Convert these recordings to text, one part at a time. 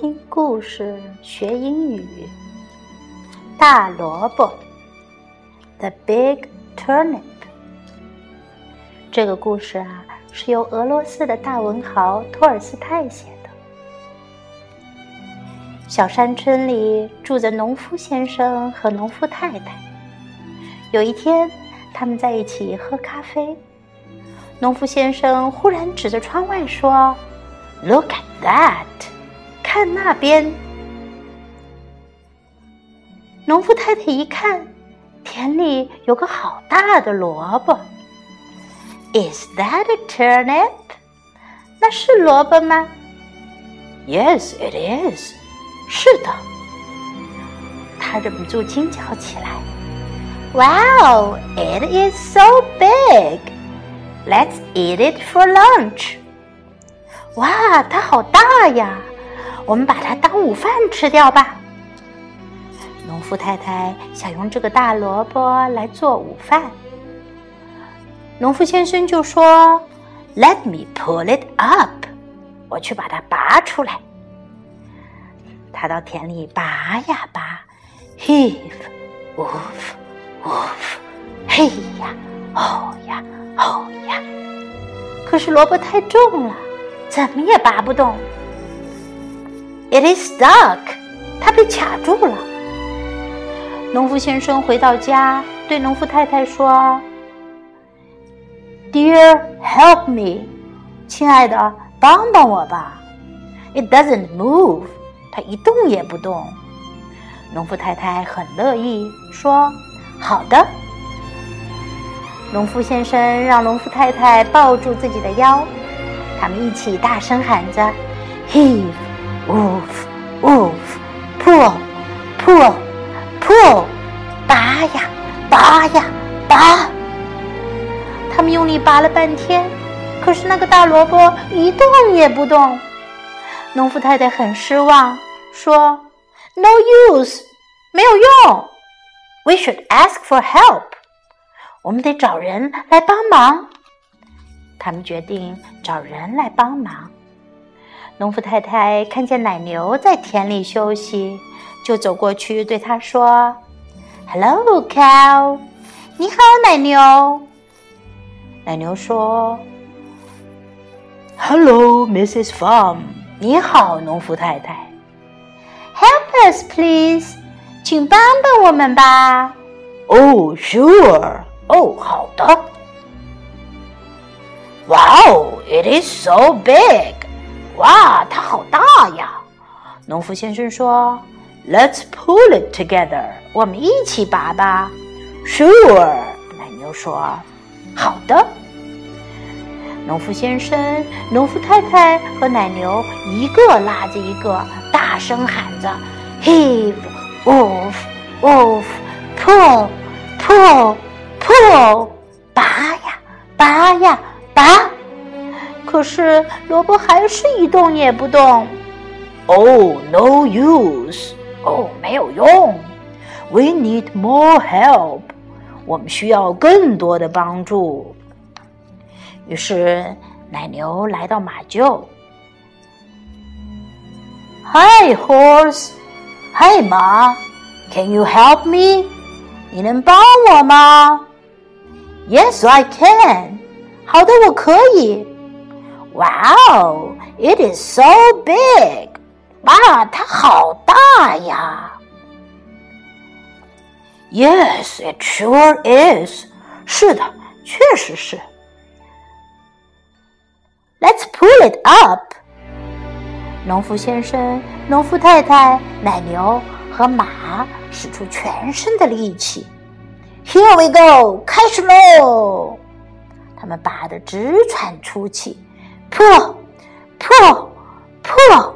听故事学英语。大萝卜，The Big Turnip。这个故事啊，是由俄罗斯的大文豪托尔斯泰写的。小山村里住着农夫先生和农夫太太。有一天，他们在一起喝咖啡。农夫先生忽然指着窗外说：“Look at that！看那边。”农夫太太一看，田里有个好大的萝卜。“Is that a turnip？” 那是萝卜吗？“Yes, it is。”是的。他忍不住惊叫起来：“Wow! It is so big!” Let's eat it for lunch. 哇，它好大呀！ 我们把它当午饭吃掉吧。农夫太太想用这个大萝卜来做午饭。农夫先生就说：“Let me pull it up。”我去把它拔出来。他到田里拔呀拔，heave，woof，woof，嘿呀，哦呀。哦呀！可是萝卜太重了，怎么也拔不动。It is stuck，它被卡住了。农夫先生回到家，对农夫太太说：“Dear, help me，亲爱的，帮帮我吧。It doesn't move，它一动也不动。”农夫太太很乐意说：“好的。”农夫先生让农夫太太抱住自己的腰，他们一起大声喊着：“Heave, woof, woof, pull, pull, pull，拔呀，拔呀，拔！”他们用力拔了半天，可是那个大萝卜一动也不动。农夫太太很失望，说：“No use，没有用。We should ask for help。”我们得找人来帮忙。他们决定找人来帮忙。农夫太太看见奶牛在田里休息，就走过去对他说：“Hello, cow，你好，奶牛。”奶牛说：“Hello, Mrs. Farm，你好，农夫太太。”“Help us, please，请帮帮我们吧。”“Oh, sure。”哦，好的。Wow, it is so big！ ”哇，它好大呀！农夫先生说：“Let's pull it together。”我们一起拔吧。Sure，奶牛说：“好的。”农夫先生、农夫太太和奶牛一个拉着一个，大声喊着：“Heave, woof, woof, pull, pull。” pull，，拔呀，拔呀，拔！可是萝卜还是一动也不动。Oh, no use！哦，没有用。We need more help！我们需要更多的帮助。于是奶牛来到马厩。Hi, horse！嗨，马！Can you help me？你能帮我吗？Yes, I can. 好的，我可以。 Wow, it is so big. 哇，它好大呀。Yes, it sure is. 是的，确实是。Let's pull it up. 农夫先生、农夫太太、奶牛和马使出全身的力气。Here we go，开始喽！他们拔得直喘粗气， 破，破，破，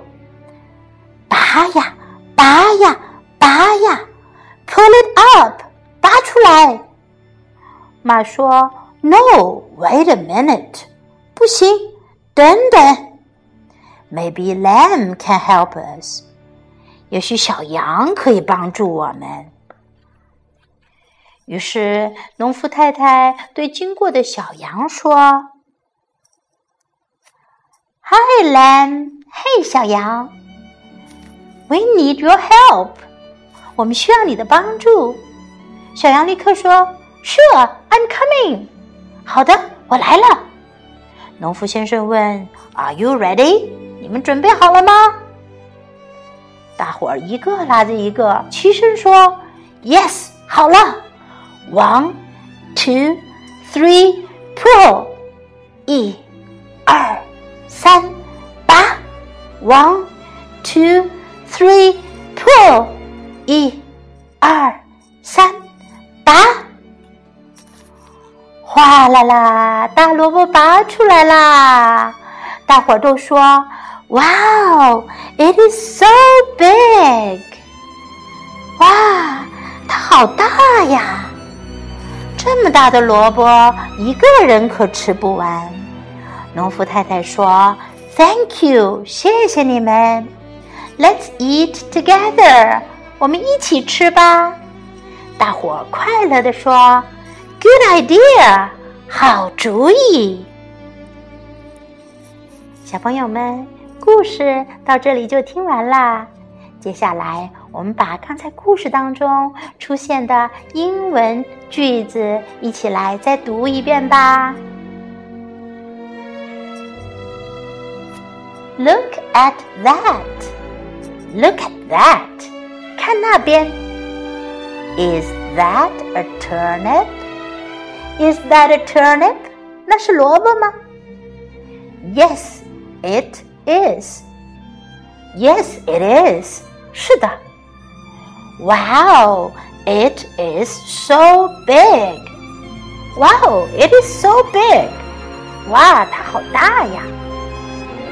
拔呀，拔呀，拔呀，Pull it up，拔出来。马说：“No，wait a minute，不行，等等。Maybe lamb can help us，也许小羊可以帮助我们。”于是，农夫太太对经过的小羊说 ：“Hi, lamb，嘿，小羊 We need your help. 我们需要你的帮助。小羊立刻说：“Sure, I'm coming。”好的，我来了。农夫先生问：“Are you ready？” 你们准备好了吗？大伙儿一个拉着一个，齐声说：“Yes，好了。”One, two, three, pull！一、二、三，拔！One, two, three, pull！一、二、三，拔！哗啦啦，大萝卜拔出来啦！大伙都说：“Wow, it is so big！” 哇，它好大呀！这么大的萝卜，一个人可吃不完。农夫太太说：“Thank you，谢谢你们。Let's eat together，我们一起吃吧。”大伙快乐地说。Good idea，好主意。小朋友们，故事到这里就听完啦。接下来，我们把刚才故事当中出现的英文句子一起来再读一遍吧。Look at that! Look at that! 看那边。Is that a turnip? Is that a turnip? 那是萝卜吗？Yes, it is. Yes, it is. 是的。Wow, it is so big. Wow, it is so big. 哇，它好大呀。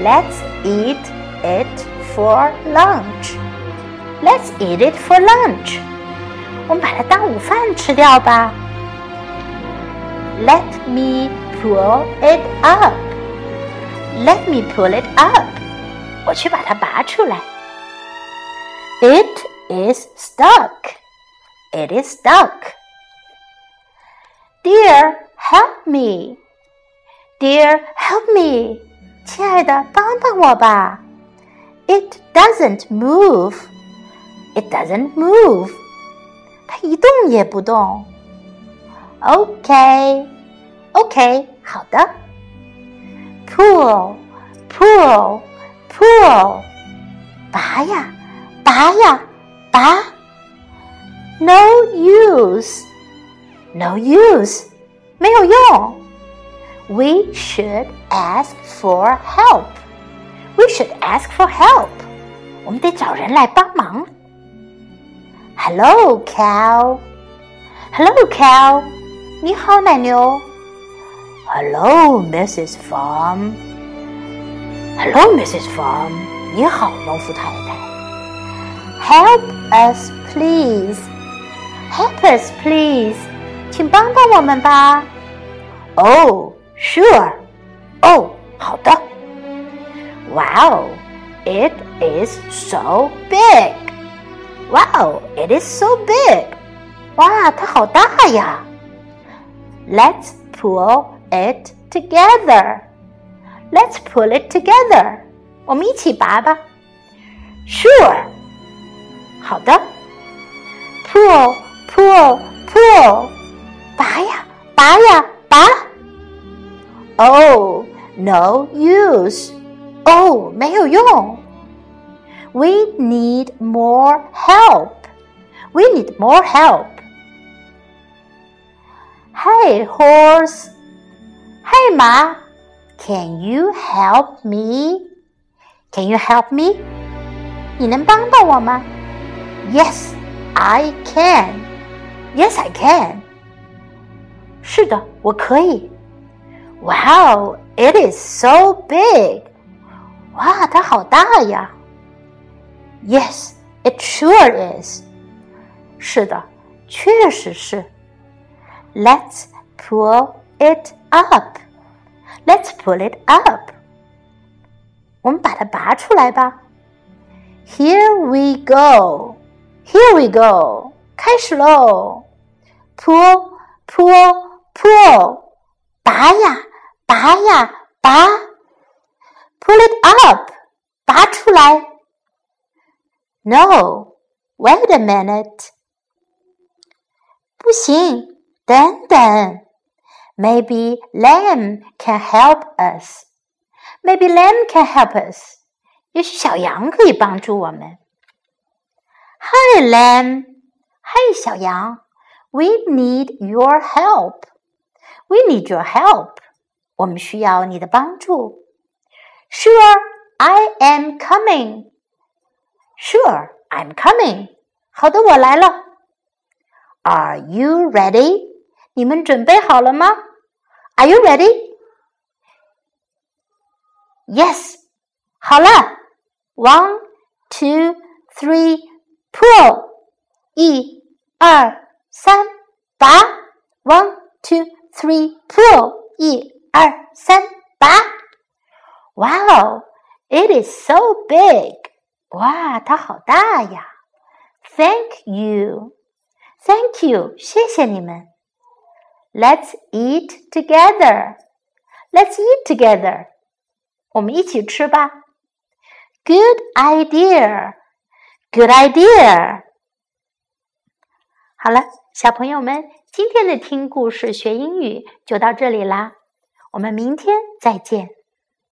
Let's eat it for lunch. Let's eat it for lunch. 我们把它当午饭吃掉吧。let me pull it up. Let me pull it up. 我去把它拔出来。It is stuck. It is stuck. Dear, help me. Dear, help me. 亲爱的，帮帮我吧。It doesn't move. It doesn't move. 它一动也不动。OK, OK，好的。Pull, pull, pull，拔呀，拔呀，拔。No use, no use，没有用。 We should ask for help. We should ask for help. 我们得找人来帮忙。Hello, cow. Hello, cow. 你好，奶牛。Hello, Mrs. Farm. Hello, Mrs. Farm. 你好，农夫太太。Help us, please. Help us, please. 请帮帮我们吧。Oh, sure. 哦，好的。Wow, it is so big. Wow, it is so big. 哇，它好大呀！Let's pull it together. Let's pull it together. 我们一起拔吧。Sure. 好的。Pull, pull, pull. 拔呀，拔呀，拔。 Oh, no use. 哦，没有用。We need more help. We need more help. Hey, horse. Hey, Ma. Can you help me? Can you help me? 你能帮帮我吗？Yes, I can. Yes, I can. 是的，我可以。 Wow, it is so big. 哇，它好大呀。Yes, it sure is. 是的，确实是。Let's pull it up. Let's pull it up. 我们把它拔出来吧。Here we go. Here we go. 开始喽。Pull, pull, pull. 拔呀， 拔呀，拔。Pull it up. 拔出来。 No, wait a minute. 不行，等等。Maybe lamb can help us. Maybe lamb can help us. 也许小羊可以帮助我们。Hi, lamb. Hi, 小羊。We need your help. We need your help. 我们需要你的帮助。Sure, I am coming. Sure, I'm coming. 好的，我来了。Are you ready? 你们准备好了吗？Are you ready? Yes. 好了。One, two, three, pull. 一、二、三，拔。One, two, three, pull. 一、 二、三，拔。Wow, it is so big. 哇，它好大呀！Thank you, thank you，谢谢你们。Let's eat together. Let's eat together. 我们一起吃吧。Good idea. Good idea. 好了，小朋友们，今天的听故事学英语就到这里啦。 我们明天再见。